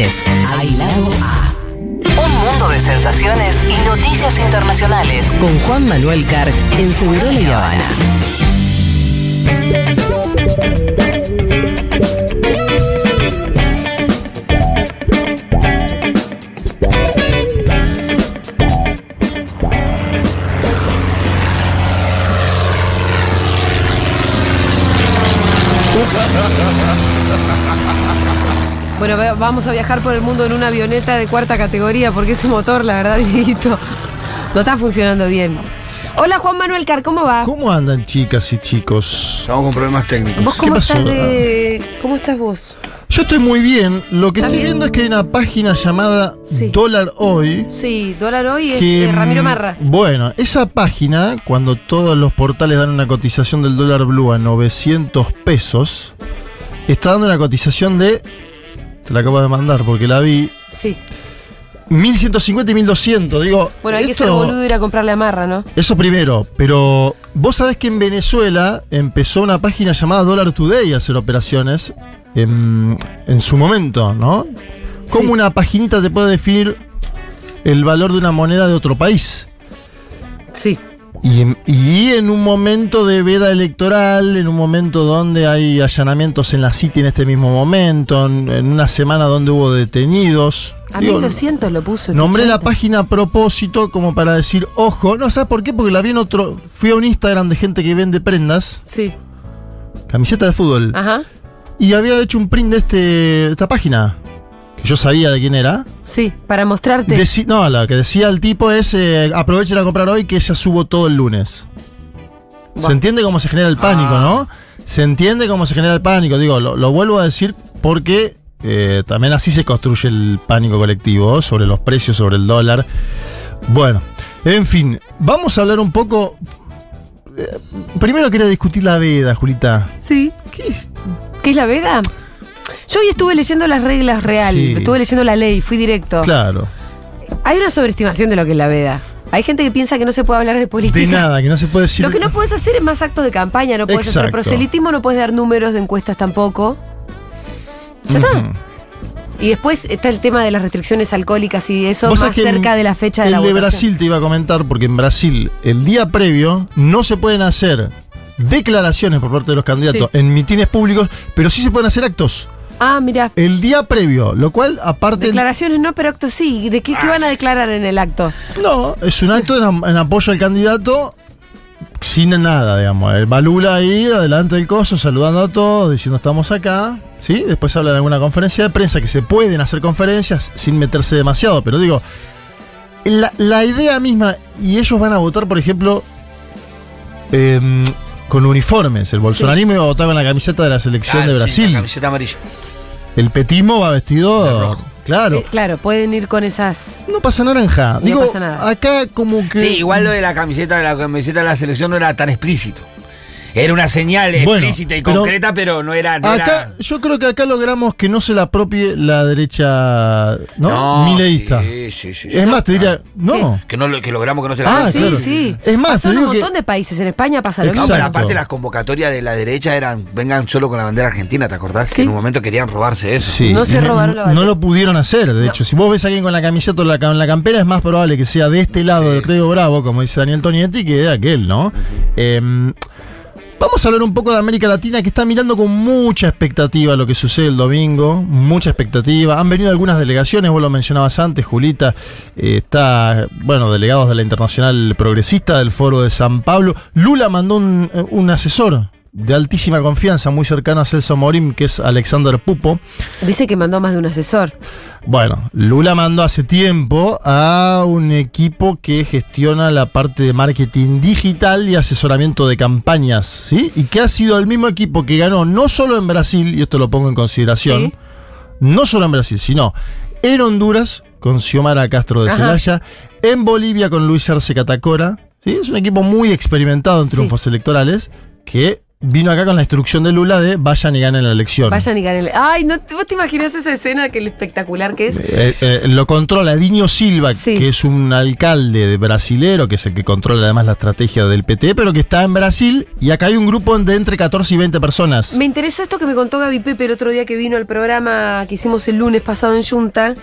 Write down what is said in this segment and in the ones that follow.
Es Aislado A. Un mundo de sensaciones y noticias internacionales. Con Juan Manuel Carr en Segurola y Habana. Bueno, vamos a viajar por el mundo en una avioneta de cuarta categoría porque ese motor, la verdad, Dieguito, no está funcionando bien. Hola Juan Manuel Car, ¿cómo va? ¿Cómo andan chicas y chicos? Estamos con problemas técnicos. ¿Vos cómo ¿Qué pasó? estás de... ¿Cómo estás vos? Yo estoy muy bien. Lo que ¿Está estoy bien? viendo es que hay una página llamada Sí. Dólar Hoy. Sí, dólar hoy es que, eh, Ramiro Marra. Bueno, esa página, cuando todos los portales dan una cotización del dólar blue a 900 pesos, está dando una cotización de. Te la acabo de mandar porque la vi. Sí. 1150 y 1200. Digo. Bueno, hay que esto- ser boludo y ir a comprarle a Marra, ¿no? Eso primero, pero vos sabés que en Venezuela empezó una página llamada Dollar Today a hacer operaciones en, en su momento, ¿no? ¿Cómo Sí. una paginita te puede definir el valor de una moneda de otro país? Sí. Y en, y en un momento de veda electoral, en un momento donde hay allanamientos en la City en este mismo momento, en, en una semana donde hubo detenidos. A Digo, 1200 lo puso. este Nombré la página a propósito como para decir, ojo, no, ¿sabes por qué? Porque la vi en otro. Fui a un Instagram de gente que vende prendas, Sí. camiseta de fútbol, Ajá. y había hecho un print de, este, de esta página, que yo sabía de quién era. Sí, para mostrarte. Deci- no, la que decía el tipo es, eh, aprovechen a comprar hoy que ya subo todo el lunes. Se entiende cómo se genera el pánico, ¿no? Se entiende cómo se genera el pánico. Digo, lo, lo vuelvo a decir porque eh, también así se construye el pánico colectivo sobre los precios, sobre el dólar. Bueno, en fin, vamos a hablar un poco. eh, primero quería discutir la veda, Julita. Sí. ¿Qué es? ¿Qué es la veda? Yo hoy estuve leyendo las reglas real, Sí. estuve leyendo la ley, fui directo. Claro. Hay una sobreestimación de lo que es la veda. Hay gente que piensa que no se puede hablar de política. De nada, que no se puede decir. Lo que no puedes hacer es más actos de campaña, no puedes hacer proselitismo, no puedes dar números de encuestas tampoco. Ya está. Y después está el tema de las restricciones alcohólicas y eso más cerca de la fecha de el la de votación. Brasil te iba a comentar, porque en Brasil, el día previo, no se pueden hacer declaraciones por parte de los candidatos Sí. en mitines públicos, pero sí se pueden hacer actos. Ah, mira. El día previo, lo cual, aparte. Declaraciones no, pero actos sí. ¿De qué, qué van a declarar en el acto? No, es un acto en, en apoyo al candidato sin nada, digamos. El Balula ahí, adelante del coso, saludando a todos, diciendo estamos acá. ¿Sí? Después habla de alguna conferencia de prensa, que se pueden hacer conferencias sin meterse demasiado, pero digo, la, la idea misma, y ellos van a votar, por ejemplo, em, con uniformes. El bolsonarismo iba a votar con la camiseta de la selección Claro, de sí, Brasil. la camiseta amarilla. El petismo va vestido. De rojo. Claro. Eh, claro, pueden ir con esas. No pasa naranja. No Digo, pasa nada. acá como que. Sí, igual lo de la camiseta de la camiseta de la selección no era tan explícito. Era una señal Bueno, explícita y pero- concreta, pero no era. No Acá, era- yo creo que acá logramos que no se la apropie la derecha, ¿no? Mileísta. Sí, sí, sí, sí. Es más, te diría, no. Que, no, lo- que logramos que no se Ah, la sí, claro. sí. Es más, Pasó en un que- montón de países. En España pasa lo No, mismo. pero Exacto. aparte las convocatorias de la derecha eran vengan solo con la bandera argentina, ¿te acordás? Sí. Que en un momento querían robarse eso. Sí. No se robaron la No bandera. lo pudieron hacer, de hecho. Si vos ves a alguien con la camiseta o la, con la campera, es más probable que sea de este lado Sí. del Río Bravo, como dice Daniel Tonietti, que de aquel, ¿no? Em, Vamos a hablar un poco de América Latina, que está mirando con mucha expectativa lo que sucede el domingo, mucha expectativa. Han venido algunas delegaciones, vos lo mencionabas antes, Julita, eh, está, bueno, delegados de la Internacional Progresista del Foro de San Pablo. Lula mandó un, eh, un asesor de altísima confianza, muy cercano a Celso Morim, que es Alexander Pupo. Dice que mandó más de un asesor. Bueno, Lula mandó hace tiempo a un equipo que gestiona la parte de marketing digital y asesoramiento de campañas, ¿sí? Y que ha sido el mismo equipo que ganó no solo en Brasil, y esto lo pongo en consideración, Sí. no solo en Brasil, sino en Honduras con Xiomara Castro de Ajá. Celaya, en Bolivia con Luis Arce Catacora, ¿sí? Es un equipo muy experimentado en Sí. triunfos electorales que vino acá con la instrucción de Lula de vayan y ganen la elección. Vayan y ganen. Ay, ¿no, ¿vos te imaginas esa escena que el espectacular que es? Eh, eh, lo controla Dinho Silva, Sí. que es un alcalde de brasilero, que es el que controla además la estrategia del PT, pero que está en Brasil y acá hay un grupo de entre 14 y 20 personas. Me interesó esto que me contó Gaby Pepe el otro día que vino al programa que hicimos el lunes pasado en Junta.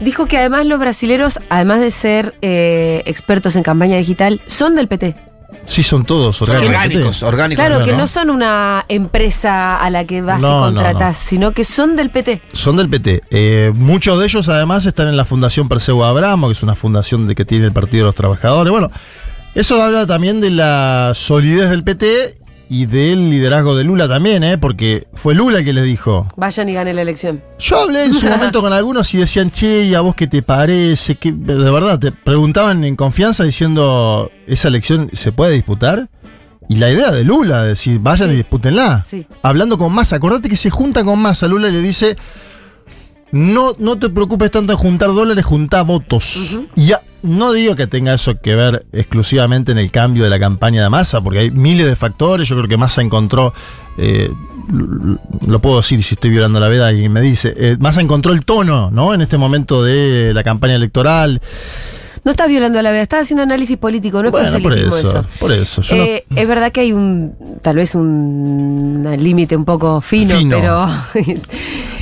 Dijo que además los brasileros, además de ser eh, expertos en campaña digital, son del PT. Sí, son todos Son orgánicos. orgánicos, orgánicos. Claro, que ¿no? son una empresa a la que vas No, y no, contratás, no. sino que son del PT. Son del PT. Eh, muchos de ellos además están en la Fundación Perseo Abramo, que es una fundación de que tiene el Partido de los Trabajadores. Bueno, eso habla también de la solidez del PT y del liderazgo de Lula también, ¿eh? porque fue Lula el que les dijo. Vayan y ganen la elección. Yo hablé en su momento con algunos y decían, che, ¿y a vos qué te parece? ¿Qué-?" De verdad, te preguntaban en confianza diciendo, ¿esa elección se puede disputar? Y la idea de Lula, de decir, vayan Sí. y dispútenla. Sí. Hablando con Massa, acordate que se junta con Massa, Lula le dice, no, no te preocupes tanto en juntar dólares, juntar votos. Y ya, no digo que tenga eso que ver exclusivamente en el cambio de la campaña de Massa, porque hay miles de factores, yo creo que Massa encontró, eh, lo puedo decir si estoy violando la veda, y me dice, eh, Massa encontró el tono, ¿no? En este momento de la campaña electoral. No estás violando la vida, estás haciendo análisis político, no es bueno, por proselitismo eso, eso. por eso. Yo no- Eh, Es verdad que hay un, tal vez un, un límite un poco fino, Fino. pero...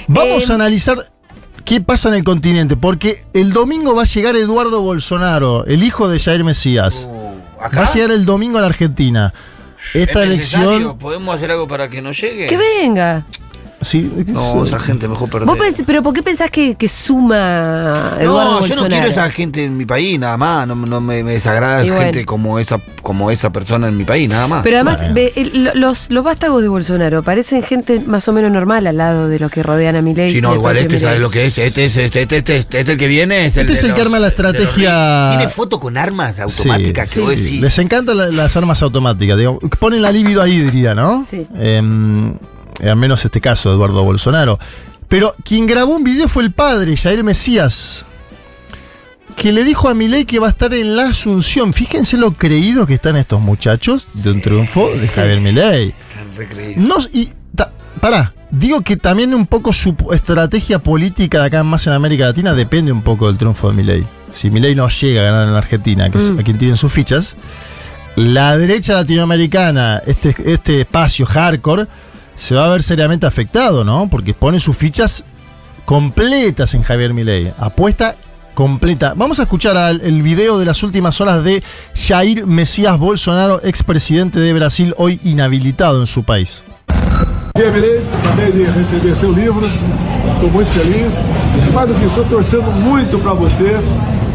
Vamos Eh, a analizar qué pasa en el continente, porque el domingo va a llegar Eduardo Bolsonaro, el hijo de Jair Mesías. ¿Acá? Va a llegar el domingo a la Argentina. Esta elección. ¿Podemos hacer algo para que no llegue? Que venga. Sí, No, esa gente mejor perder. ¿Vos ¿Pero por qué pensás que, que suma Eduardo No, yo no quiero esa gente en mi país, nada más. No, no me, me desagrada Y bueno. gente como esa, como esa persona en mi país, nada más. Pero además, Bueno. ve, el- lo- los, los vástagos de Bolsonaro parecen gente más o menos normal al lado de los que rodean a Milei. Si no, al igual este sabe lo que es. Este es este, este, este, este, este el que viene. Es el Este es el que los- arma la de los estrategia- ricos. Tiene foto con armas automáticas que Sí, vos sí. decís. Les encantan la- las armas automáticas. Digamos. Ponen la libido ahí, diría, ¿no? Sí. Em, al menos este caso, Eduardo Bolsonaro. Pero quien grabó un video fue el padre, Jair Mesías. Que le dijo a Milei que va a estar en la Asunción. Fíjense lo creídos que están estos muchachos de un triunfo de Javier Milei. No, y ta- pará, digo que también un poco su estrategia política de acá más en América Latina depende un poco del triunfo de Milei. Si Milei no llega a ganar en la Argentina, que es Mm. a quien tienen sus fichas, la derecha latinoamericana, este, este espacio hardcore, se va a ver seriamente afectado, ¿no? Porque pone sus fichas completas en Javier Milei. Apuesta completa. Vamos a escuchar al- el video de las últimas horas de Jair Mesías Bolsonaro, expresidente de Brasil, hoy inhabilitado en su país. Dia, Milei, acabei de receber seu livro, estou muito feliz. E mais do que estou torcendo muito para você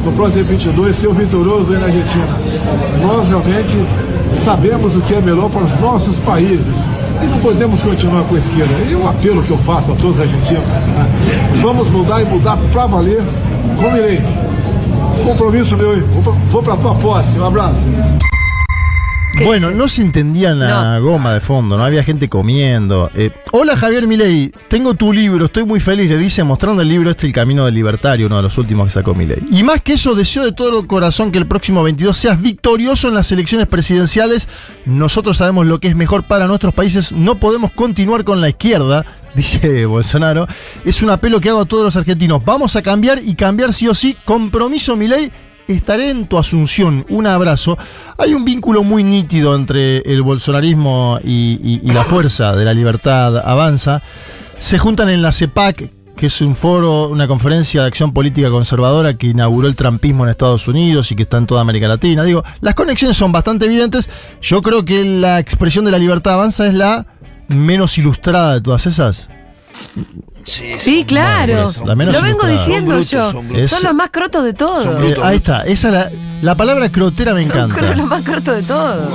no próximo 22 ser vitorioso aí na Argentina. Nós realmente sabemos o que é melhor para os nossos países e não podemos continuar com a esquerda. E o apelo que eu faço a todos os argentinos: né? vamos mudar e mudar para valer com o Milei. Compromisso meu? Vou para a tua posse. Um abraço. ¿Qué Bueno, dice? no se entendía la goma de fondo, no había gente comiendo. Eh, Hola Javier Milei, tengo tu libro, estoy muy feliz, le dice mostrando el libro este El Camino del Libertario, uno de los últimos que sacó Milei. Y más que eso, deseo de todo corazón que el próximo 22 seas victorioso en las elecciones presidenciales. Nosotros sabemos lo que es mejor para nuestros países, no podemos continuar con la izquierda, dice Bolsonaro. Es un apelo que hago a todos los argentinos. Vamos a cambiar y cambiar sí o sí. Compromiso Milei Estaré en tu asunción. Un abrazo. Hay un vínculo muy nítido entre el bolsonarismo y, la fuerza de la libertad avanza. Se juntan en la CEPAC, que es un foro, una conferencia de acción política conservadora que inauguró el trampismo en Estados Unidos y que está en toda América Latina. Digo, las conexiones son bastante evidentes. Yo creo que la expresión de la libertad avanza es la menos ilustrada de todas esas. Sí, claro. Lo vengo diciendo Son brutos, yo. son Son, los más crotos de todos. Son Eh, ahí está. Esa es la, la palabra crotera me Son encanta. cro- los más cortos de todos.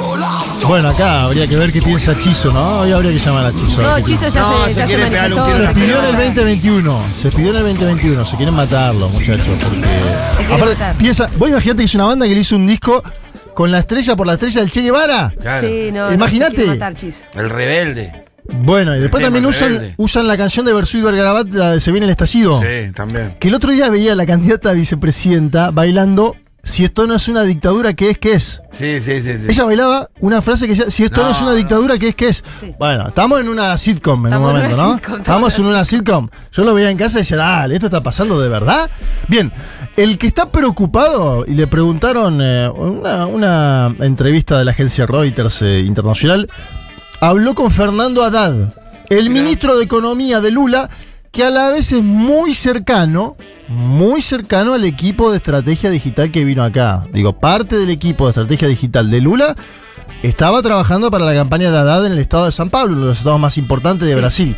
Bueno, acá habría que ver qué piensa Chizo, ¿no? Hoy habría que llamar a Chizo. No, Chizo ya No, se, se ya se manifestó. pidió en el matar. 2021. Se pidió en el 2021. Se quieren matarlo, muchachos. Porque. Aparte, matar. piensa, vos imaginate que es una banda que le hizo un disco con la estrella por la estrella del Che Guevara. Claro. Sí, no, no, Imagínate. Chizo. El rebelde. Bueno, y después tema también usan, usan la canción de Versuit Vergarabat, la de Se viene el estallido. Sí, también. Que el otro día veía a la candidata a vicepresidenta bailando si esto no es una dictadura, ¿qué es? ¿Qué es? Sí, sí, sí. sí. Ella bailaba una frase que decía, si esto no, No, es una dictadura, ¿qué es? ¿Qué es? Sí. Bueno, estamos en una sitcom en Estamos un en momento, una ¿no? sitcom, estamos en una sitcom. Yo lo veía en casa y decía, dale, ¿esto está pasando de verdad? Bien, el que está preocupado, y le preguntaron eh, una, una entrevista de la agencia Reuters eh, Internacional, habló con Fernando Haddad, el ministro de Economía de Lula, que a la vez es muy cercano, muy cercano al equipo de estrategia digital que vino acá. Digo, parte del equipo de estrategia digital de Lula estaba trabajando para la campaña de Haddad en el estado de San Pablo, uno de los estados más importantes de Sí. Brasil.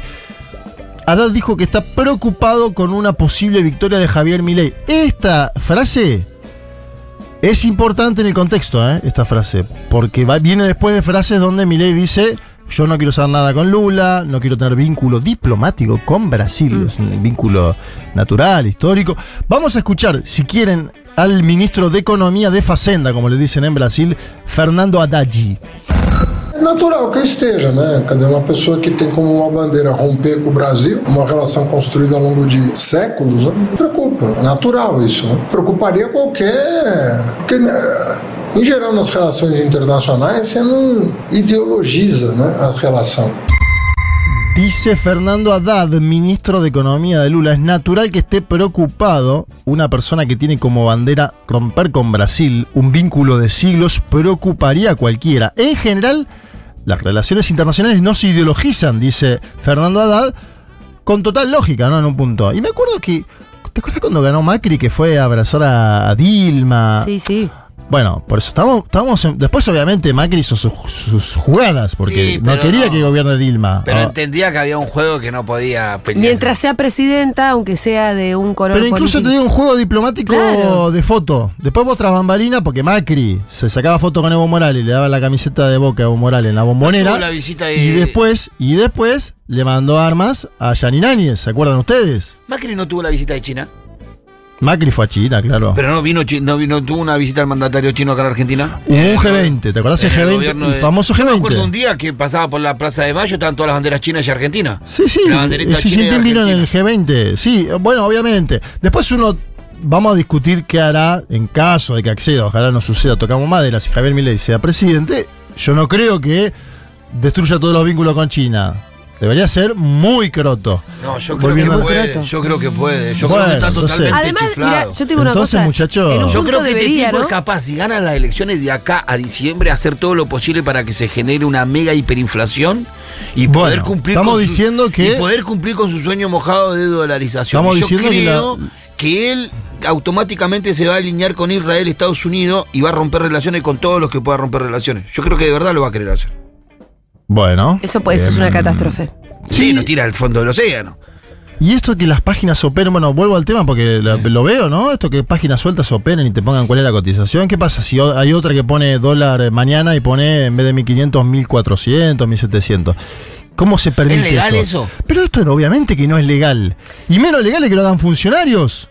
Haddad dijo que está preocupado con una posible victoria de Javier Milei. Esta frase es importante en el contexto, ¿eh? esta frase, porque va- viene después de frases donde Milei dice, yo no quiero saber nada con Lula, no quiero tener vínculo diplomático con Brasil, Mm. es un vínculo natural, histórico. Vamos a escuchar, si quieren, al ministro de Economía de Facenda, como le dicen en Brasil, Fernando Haddad. É natural que esteja, né? Cadê uma pessoa que tem como uma bandeira romper com o Brasil, uma relação construída ao longo de séculos, né? Preocupa, é natural isso, né? Preocuparia qualquer. Porque, né, em geral, nas relações internacionais, você não ideologiza né, a relação. Dice Fernando Haddad, ministro de Economía de Lula, es natural que esté preocupado una persona que tiene como bandera romper con Brasil, un vínculo de siglos, preocuparía a cualquiera. En general, las relaciones internacionales no se ideologizan, dice Fernando Haddad, con total lógica, ¿no? En un punto. Y me acuerdo que, ¿te acuerdas cuando ganó Macri que fue a abrazar a, a Dilma? Sí, sí. Bueno, por eso estamos, estamos en- después obviamente Macri hizo sus, sus jugadas, porque Sí, no quería no. que gobierne Dilma. Pero Ah. entendía que había un juego que no podía pelear. Mientras sea presidenta, aunque sea de un color Pero incluso te político. digo un juego diplomático Claro. de foto. Después vos tras bambalina, porque Macri se sacaba foto con Evo Morales y le daba la camiseta de boca a Evo Morales en la bombonera. tuvo la visita de- Y después, y después le mandó armas a Yanin Áñez, ¿se acuerdan ustedes? Macri no tuvo la visita de China. Macri fue a China, claro. Pero no vino, no vino, tuvo una visita al mandatario chino acá en Argentina. Hubo un Eh, G20, ¿te acordás en el G20? gobierno El de- famoso Yo me G20. acuerdo un día que pasaba por la Plaza de Mayo, estaban todas las banderas chinas y argentinas. Sí, sí. La banderita Xi china y Jinping vino en el Argentina. G20. Sí, bueno, obviamente. Después uno. Vamos a discutir qué hará en caso de que acceda. Ojalá no suceda. Tocamos madera. Si Javier Milei sea presidente, yo no creo que destruya todos los vínculos con China. Debería ser muy croto. No, yo creo que puede. Yo creo que puede. Yo Bueno, creo que está entonces- totalmente Además, chiflado. mira, yo te digo una Entonces, cosa. muchacho- en un Yo creo que este debería, tipo ¿no? es capaz, si gana las elecciones de acá a diciembre, hacer todo lo posible para que se genere una mega hiperinflación y Bueno, poder cumplir estamos con su- diciendo que- y poder cumplir con su sueño mojado de dolarización. Estamos Y yo diciendo que creo la- que él automáticamente se va a alinear con Israel, Estados Unidos y va a romper relaciones con todos los que pueda romper relaciones. Yo creo que de verdad lo va a querer hacer. Bueno. Eso, puede- eso es una catástrofe. Sí, Sí. no tira al fondo del océano. Y esto que las páginas operen, bueno, vuelvo al tema porque la- lo veo, ¿no? Esto que páginas sueltas operen y te pongan cuál es la cotización. ¿Qué pasa si hay otra que pone dólar eh, mañana y pone en vez de 1500, 1400, 1700? ¿Cómo se permite ¿Es legal esto? eso? Pero esto obviamente que no es legal. Y menos legal es que lo hagan funcionarios.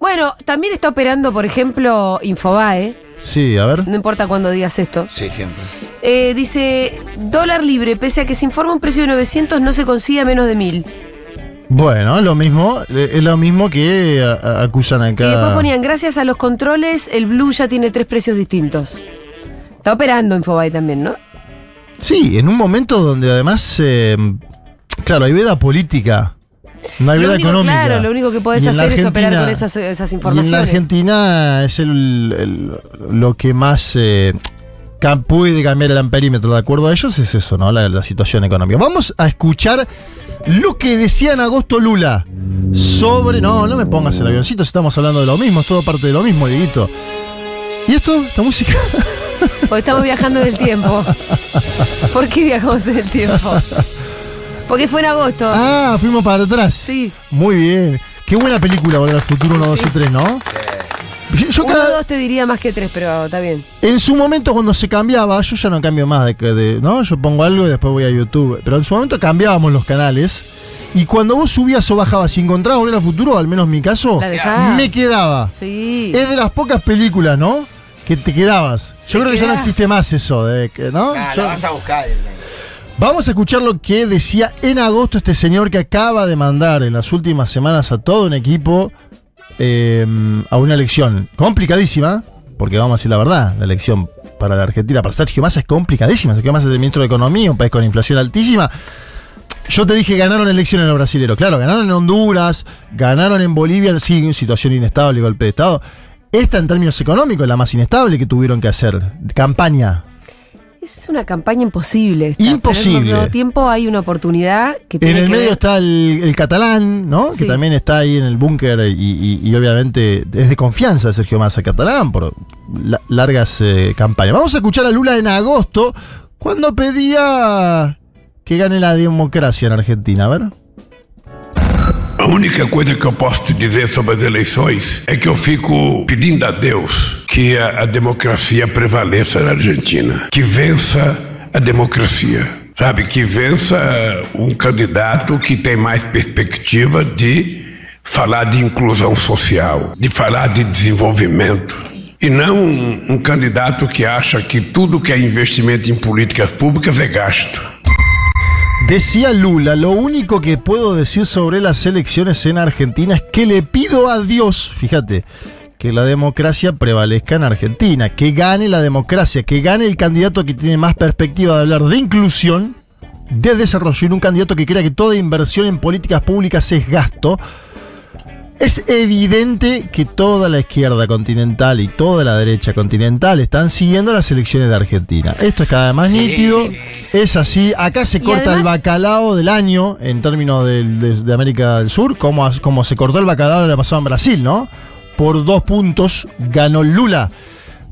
Bueno, también está operando, por ejemplo, Infobae. Sí, a ver. No importa cuándo digas esto. Sí, siempre. Eh, dice, dólar libre, pese a que se informa un precio de 900, no se consigue a menos de 1000. Bueno, es lo mismo, eh, es lo mismo que a- a- acusan acá. Y después ponían, gracias a los controles, el Blue ya tiene tres precios distintos. Está operando Infobae también, ¿no? Sí, en un momento donde además, eh, claro, hay veda política. No hay Lo veda único, económica. claro, lo único que podés la hacer es operar con esas, esas Y en informaciones. la Argentina es el, el- lo que más eh, puede cambiar el amperímetro, de acuerdo a ellos, es eso, ¿no? La, la situación económica. Vamos a escuchar lo que decía en agosto Lula sobre. No, no me pongas el avioncito, si estamos hablando de lo mismo, es todo parte de lo mismo, Dieguito. ¿Y esto? ¿Esta música? Porque estamos viajando en el tiempo. ¿Por qué viajamos en el tiempo? Porque fue en agosto. Ah, fuimos para atrás. Sí. Muy bien. Qué buena película Volver al Futuro 1, 2 y 3, ¿no? Yo- Yo Uno cada- o dos te diría más que tres, pero está bien. En su momento cuando se cambiaba, yo ya no cambio más de, que de- ¿no? Yo pongo algo y después voy a YouTube. Pero en su momento cambiábamos los canales. Y cuando vos subías o bajabas y encontrabas Volver al Futuro, al menos en mi caso, La me quedaba. Sí. Es de las pocas películas, ¿no? Que te quedabas. Yo creo que ya no existe más eso, de que, ¿no? Nah, Yo- la vas a buscar. Vamos a escuchar lo que decía en agosto este señor que acaba de mandar en las últimas semanas a todo un equipo eh, a una elección complicadísima, porque vamos a decir la verdad, la elección para la Argentina, para Sergio Massa es complicadísima. Sergio Massa es el ministro de Economía, un país con inflación altísima. Yo te dije ganaron elecciones los brasileños. Claro, ganaron en Honduras, ganaron en Bolivia, sí, situación inestable, golpe de Estado. Esta, en términos económicos, es la más inestable que tuvieron que hacer. Campaña. Es una campaña imposible. esta, Imposible. Pero al mismo tiempo hay una oportunidad que En tiene el que medio ver- está el, el catalán, ¿no? Sí. Que también está ahí en el búnker y, y- y obviamente es de confianza Sergio Massa catalán por la- largas eh, campañas. Vamos a escuchar a Lula en agosto cuando pedía que gane la democracia en Argentina. A ver. A única coisa que eu posso te dizer sobre as eleições é que eu fico pedindo a Deus que a, a democracia prevaleça na Argentina, que vença a democracia, sabe? Que vença um candidato que tem mais perspectiva de falar de inclusão social, de falar de desenvolvimento. E não um, um candidato que acha que tudo que é investimento em políticas públicas é gasto. Decía Lula, lo único que puedo decir sobre las elecciones en Argentina es que le pido a Dios, fíjate, que la democracia prevalezca en Argentina, que gane la democracia, que gane el candidato que tiene más perspectiva de hablar de inclusión, de desarrollo, y un candidato que crea que toda inversión en políticas públicas es gasto. Es evidente que toda la izquierda continental y toda la derecha continental están siguiendo las elecciones de Argentina. Esto es cada vez más Sí, nítido, sí, es así. Acá se corta el bacalao del año en términos de, de América del Sur, como, como se cortó el bacalao el año pasado en Brasil, ¿no? Por dos puntos ganó Lula.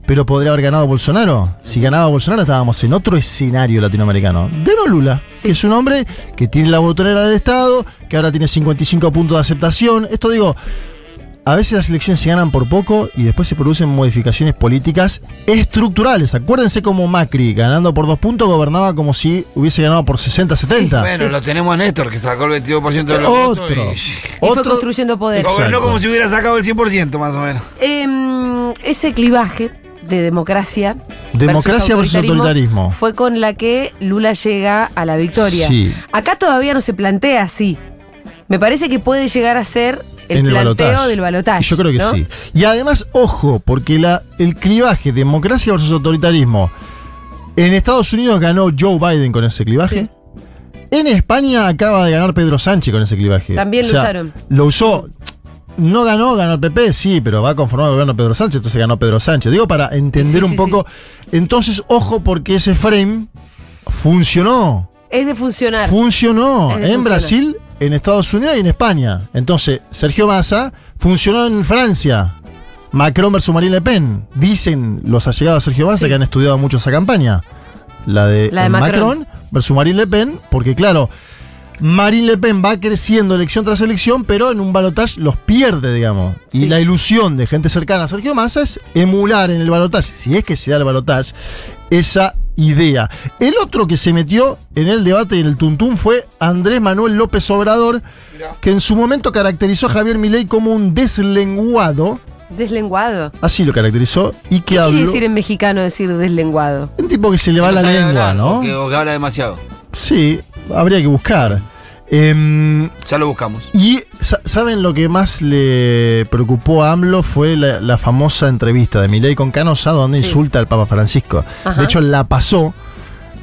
Pero podría haber ganado Bolsonaro. Si ganaba Bolsonaro estábamos en otro escenario latinoamericano. Ganó Lula, que es un hombre que tiene la botonera del Estado, que ahora tiene 55 puntos de aceptación. Esto digo, a veces las elecciones se ganan por poco y después se producen modificaciones políticas estructurales. Acuérdense como Macri, ganando por dos puntos, gobernaba como si hubiese ganado por 60, 70. Bueno, Sí. lo tenemos a Néstor, que sacó el 22% de los votos. Otro. y- Y fue construyendo poder. Exacto. Gobernó como si hubiera sacado el 100%, más o menos. Em, ese clivaje de democracia. Democracia versus autoritarismo. Fue con la que Lula llega a la victoria. Sí. Acá todavía no se plantea así. Me parece que puede llegar a ser el en planteo del balotaje. Yo creo que ¿no? sí. Y además, ojo, porque la, el clivaje democracia versus autoritarismo. En Estados Unidos ganó Joe Biden con ese clivaje. Sí. En España acaba de ganar Pedro Sánchez con ese clivaje. También lo usaron. Lo usó. No ganó, ganó el PP, sí, pero va a conformar el gobierno Pedro Sánchez, entonces ganó Pedro Sánchez. Digo para entender Sí, un sí, poco. Entonces, ojo, porque ese frame funcionó. Es de funcionar. Funcionó de en funcionar. Brasil, en Estados Unidos y en España. Entonces, Sergio Massa funcionó en Francia. Macron versus Marine Le Pen. Dicen los allegados a Sergio Massa Sí. que han estudiado mucho esa campaña. La de, La de eh, Macron. Macron versus Marine Le Pen, porque claro, Marine Le Pen va creciendo elección tras elección, pero en un balotaje los pierde, digamos. Sí. Y la ilusión de gente cercana a Sergio Massa es emular en el balotaje, si es que se da el balotaje, esa idea. El otro que se metió en el debate y en el tuntún fue Andrés Manuel López Obrador, que en su momento caracterizó a Javier Milei como un deslenguado, Deslenguado. así lo caracterizó, y que ¿Qué habló. quiere decir en mexicano decir deslenguado? Un tipo que se le va la No lengua, hablar, ¿no? O que, o que habla demasiado. Sí, habría que buscar. Em, Ya lo buscamos. y sa- ¿saben lo que más le preocupó a AMLO? Fue la, la famosa entrevista de Milei con Canosa, donde Sí. insulta al Papa Francisco. Ajá. De hecho, la pasó.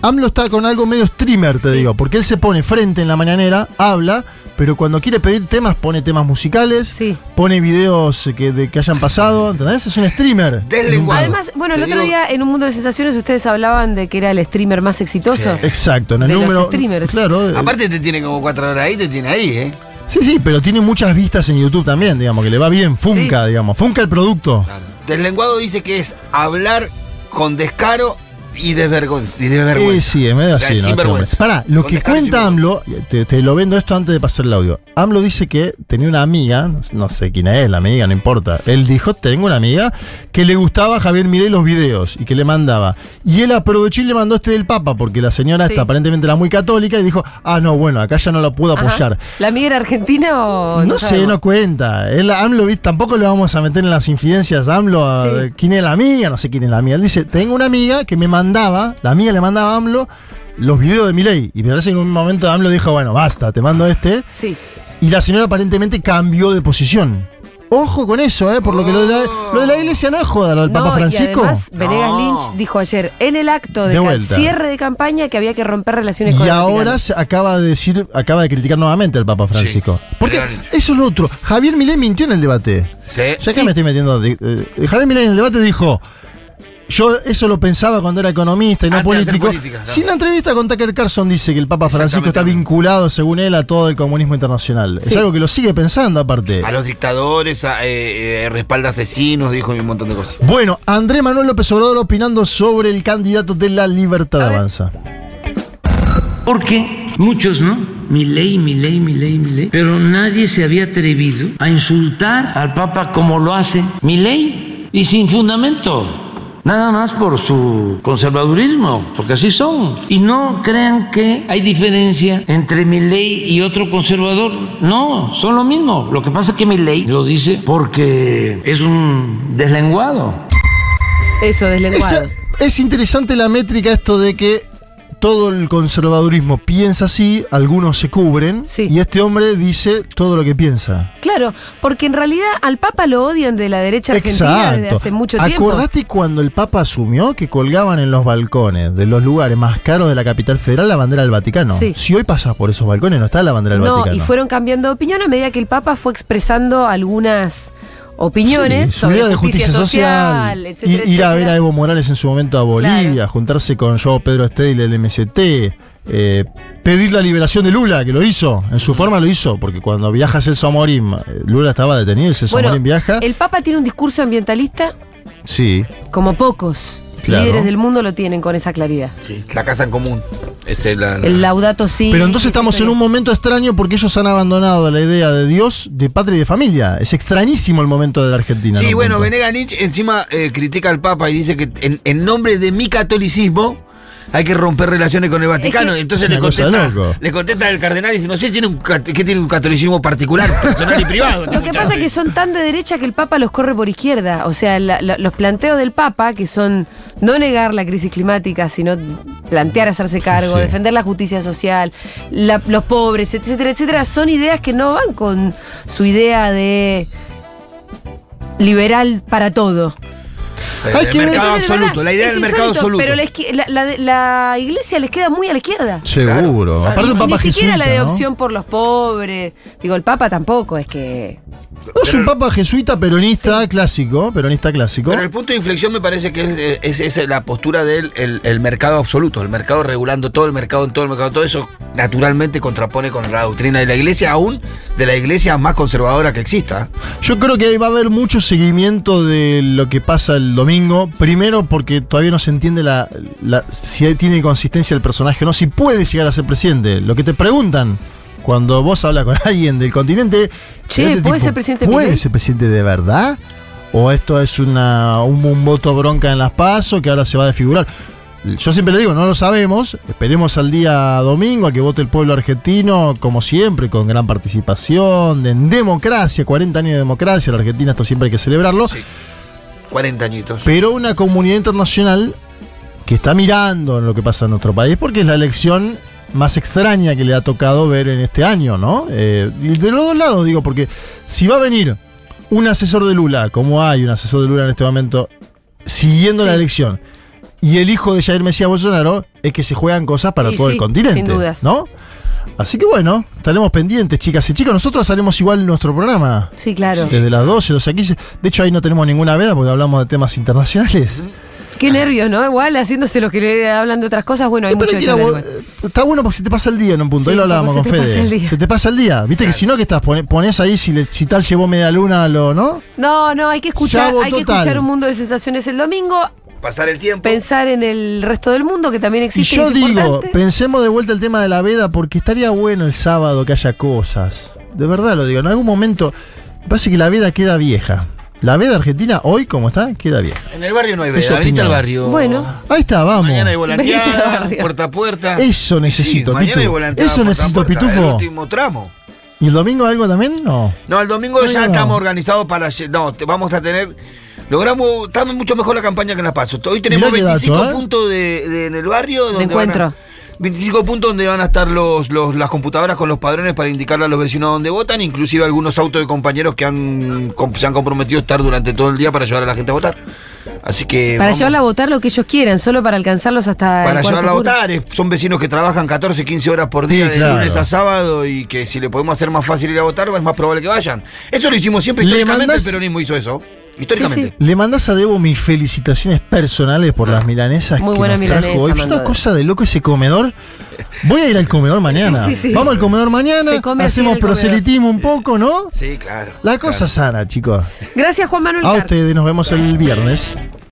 AMLO está con algo medio streamer, te Sí. digo, porque él se pone frente en la mañanera, habla, pero cuando quiere pedir temas, pone temas musicales, Sí. pone videos que, de, que hayan pasado, ¿entendés? Es un streamer. Deslenguado. Además, bueno, el otro digo- día en un mundo de sensaciones ustedes hablaban de que era el streamer más exitoso. Sí. Exacto, en el De los número. streamers. Claro, eh, Aparte te tiene como cuatro horas ahí, te tiene ahí, ¿eh? Sí, sí, pero tiene muchas vistas en YouTube también, digamos, que le va bien. Funca, Sí. digamos. Funca el producto. Deslenguado dice que es hablar con descaro y desvergüenza. Y Eh, desvergüenza. sí, es medio O sea, así, ¿no? sinvergüenza. Pará, lo que cuenta AMLO, te, te lo vendo esto antes de pasar el audio. AMLO dice que tenía una amiga, no sé quién es la amiga, no importa. Él dijo, tengo una amiga que le gustaba a Javier Mirey los videos y que le mandaba. Y él aprovechó y le mandó este del Papa, porque la señora Sí. esta aparentemente era muy católica y dijo, ah, no, bueno, acá ya no la puedo Ajá. apoyar. ¿La amiga era argentina o.? No, sé, sabemos? no cuenta. Él, AMLO, tampoco le vamos a meter en las infidencias AMLO Sí. quién es la amiga, no sé quién es la amiga. Él dice, tengo una amiga que me mandaba, la amiga le mandaba a AMLO los videos de Milei. Y me parece que en un momento AMLO dijo, bueno, basta, te mando este. Sí. Y la señora aparentemente cambió de posición. Ojo con eso, ¿eh? Por lo que lo de la, lo de la iglesia no es joda, lo del Papa Francisco. Y además, Venegas No. Lynch dijo ayer en el acto de, cierre de campaña que había que romper relaciones con Y ahora se acaba de decir, acaba de criticar nuevamente al Papa Francisco. Porque eso es lo otro. Javier Milei mintió en el debate. Sí. Ya que Sí. me estoy metiendo. eh, Javier Milei en el debate dijo. Yo eso lo pensaba cuando era economista y no Antes de político. política, claro. Si en la entrevista con Tucker Carlson dice que el Papa Francisco está vinculado, según él, a todo el comunismo internacional. Es Sí. algo que lo sigue pensando aparte. A los dictadores, a, eh, eh, respalda asesinos, dijo un montón de cosas. Bueno, Andrés Manuel López Obrador opinando sobre el candidato de la Libertad ver. Avanza. Porque muchos, ¿no? Mi ley, mi ley, mi ley, mi ley. Pero nadie se había atrevido a insultar al Papa como lo hace mi ley y sin fundamento. Nada más por su conservadurismo, porque así son. Y no crean que hay diferencia entre mi ley y otro conservador. No, son lo mismo. Lo que pasa es que mi ley lo dice porque es un deslenguado. Eso, deslenguado. Es, es interesante la métrica esto de que todo el conservadurismo piensa así, algunos se cubren, Sí. y este hombre dice todo lo que piensa. Claro, porque en realidad al Papa lo odian de la derecha argentina desde hace mucho tiempo. ¿Acordate cuando el Papa asumió que colgaban en los balcones de los lugares más caros de la capital federal la bandera del Vaticano? Sí. Si hoy pasas por esos balcones no está la bandera del No, Vaticano. y fueron cambiando de opinión a medida que el Papa fue expresando algunas opiniones Sí, sobre de justicia, social, etcétera, ir, ir a ver a Evo Morales en su momento a Bolivia, Claro. juntarse con Joao Pedro Estel del MST, eh, pedir la liberación de Lula, que lo hizo, en su forma lo hizo, porque cuando viaja Celso Amorim, eh, Lula estaba detenido y Celso Bueno, Amorim viaja. el Papa tiene un discurso ambientalista Sí, como pocos Claro. líderes del mundo lo tienen con esa claridad. Sí. La casa en común. Es la- El Laudato sí. Pero entonces estamos en un momento extraño porque ellos han abandonado la idea de Dios, de patria y de familia. Es extrañísimo el momento de la Argentina. Sí, ¿no? bueno. Venegas Nietzsche encima eh, critica al Papa y dice que en, en nombre de mi catolicismo hay que romper relaciones con el Vaticano. Es que- Entonces Es le contesta, le contesta el cardenal y dice, no sé, tiene un, ¿qué tiene un catolicismo particular, personal y privado? Lo que pasa es que son tan de derecha que el Papa los corre por izquierda. O sea, la- la- los planteos del Papa, que son no negar la crisis climática, sino plantear hacerse cargo, sí. defender la justicia social, la- los pobres, etcétera, etcétera, son ideas que no van con su idea de liberal para todo. Hay el mercado absoluto, la idea es del mercado insólito, absoluto. Pero la, iglesia les queda muy a la izquierda. Seguro. Claro. Aparte Y un Papa ni siquiera la de opción por los pobres. Digo, el Papa tampoco es que. No, es un Papa jesuita peronista clásico, peronista clásico. Pero el punto de inflexión me parece que es, es- es la postura del el, el mercado absoluto, el mercado regulando todo el mercado en todo el mercado, todo eso naturalmente contrapone con la doctrina de la iglesia, aún de la iglesia más conservadora que exista. Yo creo que va a haber mucho seguimiento de lo que pasa el domingo. Primero porque todavía no se entiende la, la- si tiene consistencia el personaje o no, si puede llegar a ser presidente. Lo que te preguntan cuando vos hablas con alguien del continente. Che, este ¿puede ser presidente ¿Puede ser presidente de verdad? ¿O esto es una, un, un voto bronca en las pasos que ahora se va a desfigurar? Yo siempre le digo, no lo sabemos. Esperemos al día domingo a que vote el pueblo argentino, como siempre, con gran participación, en democracia, 40 años de democracia. La Argentina esto siempre hay que celebrarlo. Sí. 40 añitos. Pero una comunidad internacional que está mirando en lo que pasa en nuestro país, porque es la elección más extraña que le ha tocado ver en este año, ¿no? Eh, y de los dos lados, digo, porque si va a venir un asesor de Lula, como hay un asesor de Lula en este momento, siguiendo Sí. la elección, y el hijo de Jair Mesías Bolsonaro, es que se juegan cosas para Y todo sí, el continente. sin dudas. ¿No? Así que bueno, estaremos pendientes, chicas y chicos. Nosotros haremos igual nuestro programa. Sí, claro. Desde las 12, 12 a 15. De hecho, ahí no tenemos ninguna veda porque hablamos de temas internacionales. Qué nervios, ¿no? Igual haciéndose lo que le hablan de otras cosas, bueno, hay Pero mucho que igual. Está bueno porque se te pasa el día en un punto. Sí, Ahí lo hablábamos con Fede. Se te pasa el día. Viste que si no, que estás? Pones ahí si, le- si tal llevó media luna, lo, ¿no? No, no, hay que escuchar, hay que escuchar un mundo de sensaciones el domingo, Pasar el tiempo. pensar en el resto del mundo que también Y existe. yo es digo, importante. pensemos de vuelta el tema de la veda porque estaría bueno el sábado que haya cosas. De verdad lo digo. En algún momento, me parece que la veda queda vieja. La veda argentina, hoy, como está, queda vieja. En el barrio no hay veda, venite al barrio. Bueno. Ahí está, vamos. Mañana hay volanteada, puerta a puerta. Eso necesito, Sí, mañana Pitu. hay volanteada Eso necesito, puerta, Pitufo. El último tramo. ¿Y el domingo algo también? No. No, el domingo No, ya no. estamos organizados para. No, te- vamos a tener. Logramos. Estamos mucho mejor la campaña que en la paso. Hoy tenemos Mirá qué dato, 25 ¿eh? puntos de, de- en el barrio. donde van a- encuentro. 25 puntos donde van a estar los, los- las computadoras con los padrones para indicarle a los vecinos dónde votan, inclusive algunos autos de compañeros que han, se han comprometido a estar durante todo el día para llevar a la gente a votar. Así que... Para vamos- llevarla a votar lo que ellos quieran, solo para alcanzarlos hasta. el Para cuarto llevarla a votar, es- son vecinos que trabajan 14, 15 horas por día Sí, de claro. lunes a sábado y que si le podemos hacer más fácil ir a votar, es más probable que vayan. Eso lo hicimos siempre, Le históricamente el peronismo hizo eso. Históricamente. Le mandás a Debo mis felicitaciones personales por las milanesas Muy que buena nos trajo milanesa, hoy. Es una cosa de loco ese comedor. Voy a ir al comedor mañana. Sí, sí, sí. Vamos al comedor mañana, hacemos proselitismo un poco, ¿no? Sí, claro. La cosa sana, chicos. Gracias, Juan Manuel. A ustedes nos vemos el viernes.